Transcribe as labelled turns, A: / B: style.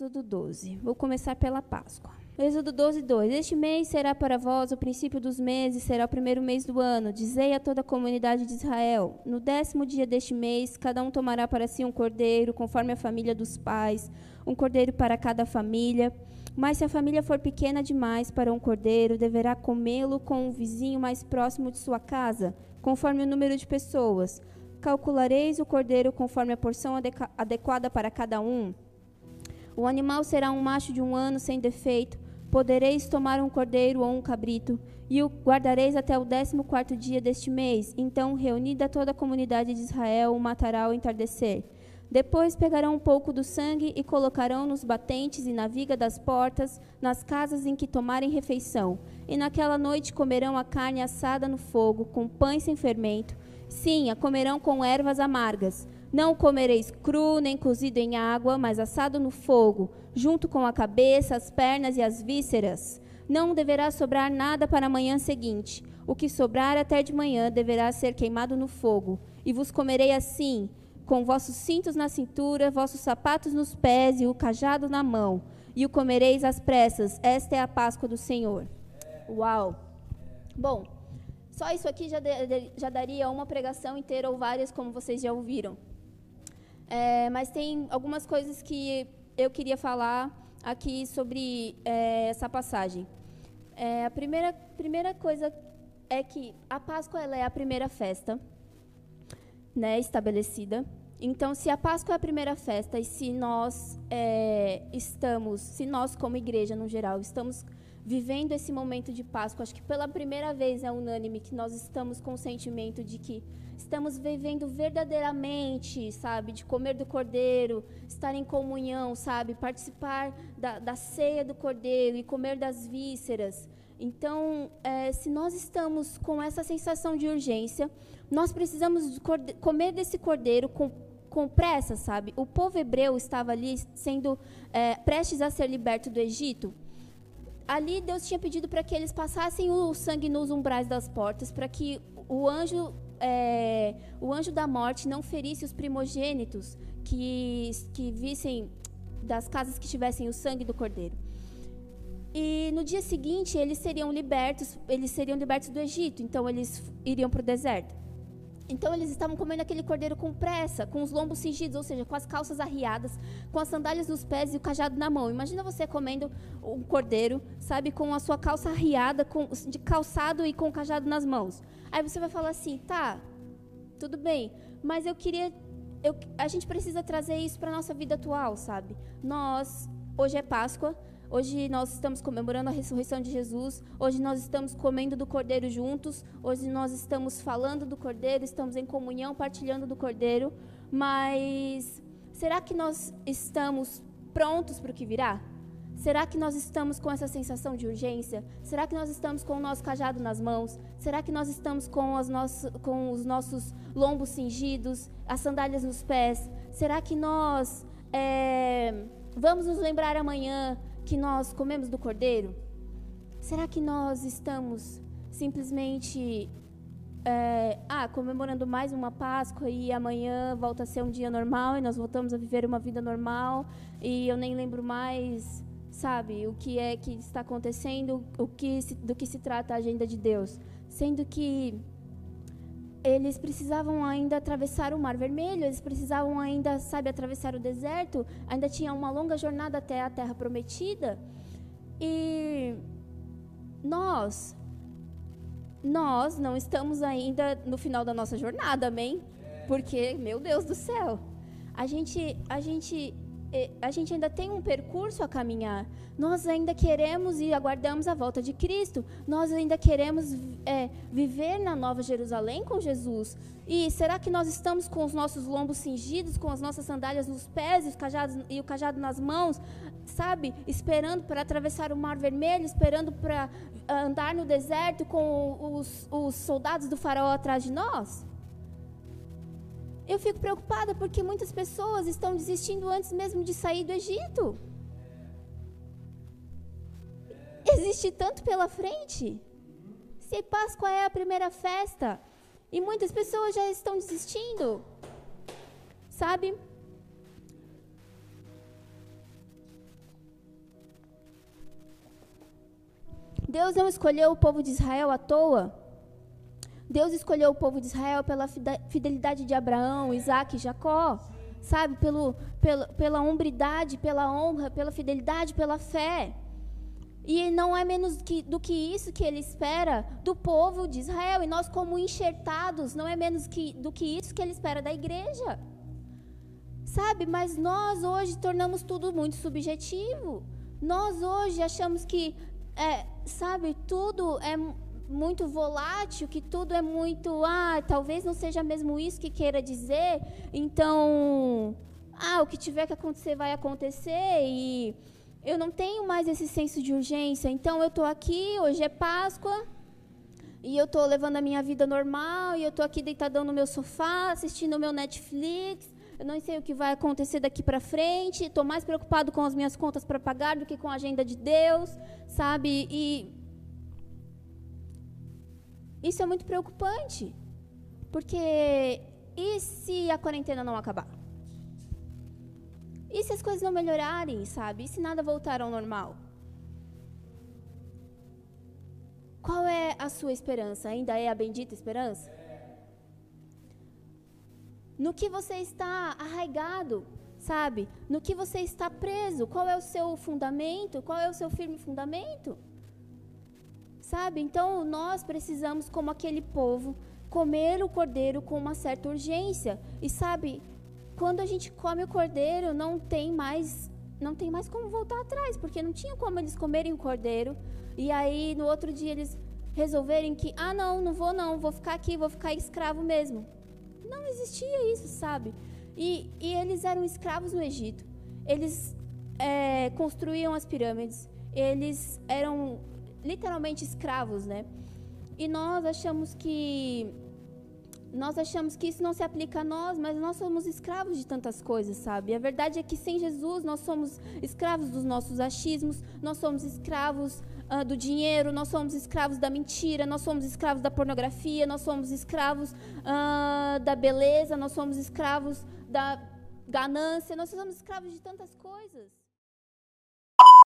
A: Êxodo 12. Vou começar pela Páscoa. Êxodo 12, 2. Este mês será para vós o princípio dos meses, será o primeiro mês do ano. Dizei a toda a comunidade de Israel: No décimo dia deste mês, cada um tomará para si um cordeiro, conforme a família dos pais, um cordeiro para cada família. Mas se a família for pequena demais para um cordeiro, deverá comê-lo com o vizinho mais próximo de sua casa, conforme o número de pessoas. Calculareis o cordeiro conforme a porção adequada para cada um. O animal será um macho de um ano sem defeito. Podereis tomar um cordeiro ou um cabrito, e o guardareis até o décimo quarto dia deste mês. Então, reunida toda a comunidade de Israel, o matará ao entardecer. Depois pegarão um pouco do sangue e colocarão nos batentes e na viga das portas, nas casas em que tomarem refeição. E naquela noite comerão a carne assada no fogo, com pães sem fermento. Sim, a comerão com ervas amargas. Não comereis cru, nem cozido em água, mas assado no fogo, junto com a cabeça, as pernas e as vísceras. Não deverá sobrar nada para a manhã seguinte. O que sobrar até de manhã deverá ser queimado no fogo. E vos comerei assim, com vossos cintos na cintura, vossos sapatos nos pés e o cajado na mão. E o comereis às pressas. Esta é a Páscoa do Senhor. Uau! Bom, só isso aqui já, de, já daria uma pregação inteira ou várias, como vocês já ouviram. É, mas tem algumas coisas que eu queria falar aqui sobre é, essa passagem. É, a primeira, primeira coisa é que a Páscoa ela é a primeira festa né, estabelecida. Então, se a Páscoa é a primeira festa e se nós é, estamos, se nós como igreja no geral estamos vivendo esse momento de Páscoa, acho que pela primeira vez é unânime que nós estamos com o sentimento de que estamos vivendo verdadeiramente, sabe, de comer do cordeiro, estar em comunhão, sabe, participar da, da ceia do cordeiro e comer das vísceras. Então, é, se nós estamos com essa sensação de urgência, nós precisamos comer desse cordeiro com, com pressa, sabe? O povo hebreu estava ali sendo é, prestes a ser liberto do Egito. Ali Deus tinha pedido para que eles passassem o sangue nos umbrais das portas, para que o anjo é, o anjo da morte não ferisse os primogênitos que, que vissem das casas que tivessem o sangue do cordeiro. E no dia seguinte eles seriam libertos, eles seriam libertos do Egito, então eles iriam para o deserto. Então eles estavam comendo aquele cordeiro com pressa, com os lombos cingidos, ou seja, com as calças arriadas, com as sandálias nos pés e o cajado na mão. Imagina você comendo um cordeiro, sabe, com a sua calça arriada, com, de calçado e com o cajado nas mãos. Aí você vai falar assim, tá, tudo bem, mas eu queria, eu, a gente precisa trazer isso para nossa vida atual, sabe? Nós, hoje é Páscoa, Hoje nós estamos comemorando a ressurreição de Jesus. Hoje nós estamos comendo do Cordeiro juntos. Hoje nós estamos falando do Cordeiro, estamos em comunhão, partilhando do Cordeiro. Mas será que nós estamos prontos para o que virá? Será que nós estamos com essa sensação de urgência? Será que nós estamos com o nosso cajado nas mãos? Será que nós estamos com, com os nossos lombos cingidos, as sandálias nos pés? Será que nós é, vamos nos lembrar amanhã que nós comemos do cordeiro? Será que nós estamos simplesmente é, ah, comemorando mais uma Páscoa e amanhã volta a ser um dia normal e nós voltamos a viver uma vida normal e eu nem lembro mais, sabe, o que é que está acontecendo, o que se, do que se trata a agenda de Deus, sendo que eles precisavam ainda atravessar o Mar Vermelho, eles precisavam ainda, sabe, atravessar o deserto, ainda tinha uma longa jornada até a Terra Prometida. E nós, nós não estamos ainda no final da nossa jornada, amém? Porque, meu Deus do céu, a gente, a gente a gente ainda tem um percurso a caminhar. Nós ainda queremos e aguardamos a volta de Cristo. Nós ainda queremos é, viver na Nova Jerusalém com Jesus. E será que nós estamos com os nossos lombos cingidos, com as nossas sandálias nos pés e, cajados, e o cajado nas mãos, sabe? Esperando para atravessar o Mar Vermelho, esperando para andar no deserto com os, os soldados do faraó atrás de nós? Eu fico preocupada porque muitas pessoas estão desistindo antes mesmo de sair do Egito. Existe tanto pela frente. Se Páscoa é a primeira festa e muitas pessoas já estão desistindo, sabe? Deus não escolheu o povo de Israel à toa. Deus escolheu o povo de Israel pela fidelidade de Abraão, Isaac e Jacó, sabe? Pelo, pelo, pela hombridade, pela honra, pela fidelidade, pela fé. E não é menos que, do que isso que ele espera do povo de Israel. E nós, como enxertados, não é menos que, do que isso que ele espera da igreja. Sabe? Mas nós hoje tornamos tudo muito subjetivo. Nós hoje achamos que, é, sabe, tudo é muito volátil, que tudo é muito, ah, talvez não seja mesmo isso que queira dizer. Então, ah, o que tiver que acontecer vai acontecer e eu não tenho mais esse senso de urgência. Então eu estou aqui, hoje é Páscoa, e eu estou levando a minha vida normal, e eu estou aqui deitadão no meu sofá, assistindo o meu Netflix. Eu não sei o que vai acontecer daqui para frente. Estou mais preocupado com as minhas contas para pagar do que com a agenda de Deus, sabe? E isso é muito preocupante. Porque e se a quarentena não acabar? E se as coisas não melhorarem, sabe? E se nada voltar ao normal? Qual é a sua esperança? Ainda é a bendita esperança? No que você está arraigado, sabe? No que você está preso? Qual é o seu fundamento? Qual é o seu firme fundamento? Sabe? Então nós precisamos, como aquele povo, comer o cordeiro com uma certa urgência. E sabe, quando a gente come o cordeiro, não tem mais não tem mais como voltar atrás, porque não tinha como eles comerem o cordeiro. E aí no outro dia eles resolverem que, ah, não, não vou não, vou ficar aqui, vou ficar escravo mesmo. Não existia isso, sabe? E, e eles eram escravos no Egito. Eles é, construíam as pirâmides. Eles eram literalmente escravos, né? E nós achamos que nós achamos que isso não se aplica a nós, mas nós somos escravos de tantas coisas, sabe? A verdade é que sem Jesus nós somos escravos dos nossos achismos, nós somos escravos uh, do dinheiro, nós somos escravos da mentira, nós somos escravos da pornografia, nós somos escravos uh, da beleza, nós somos escravos da ganância, nós somos escravos de tantas coisas.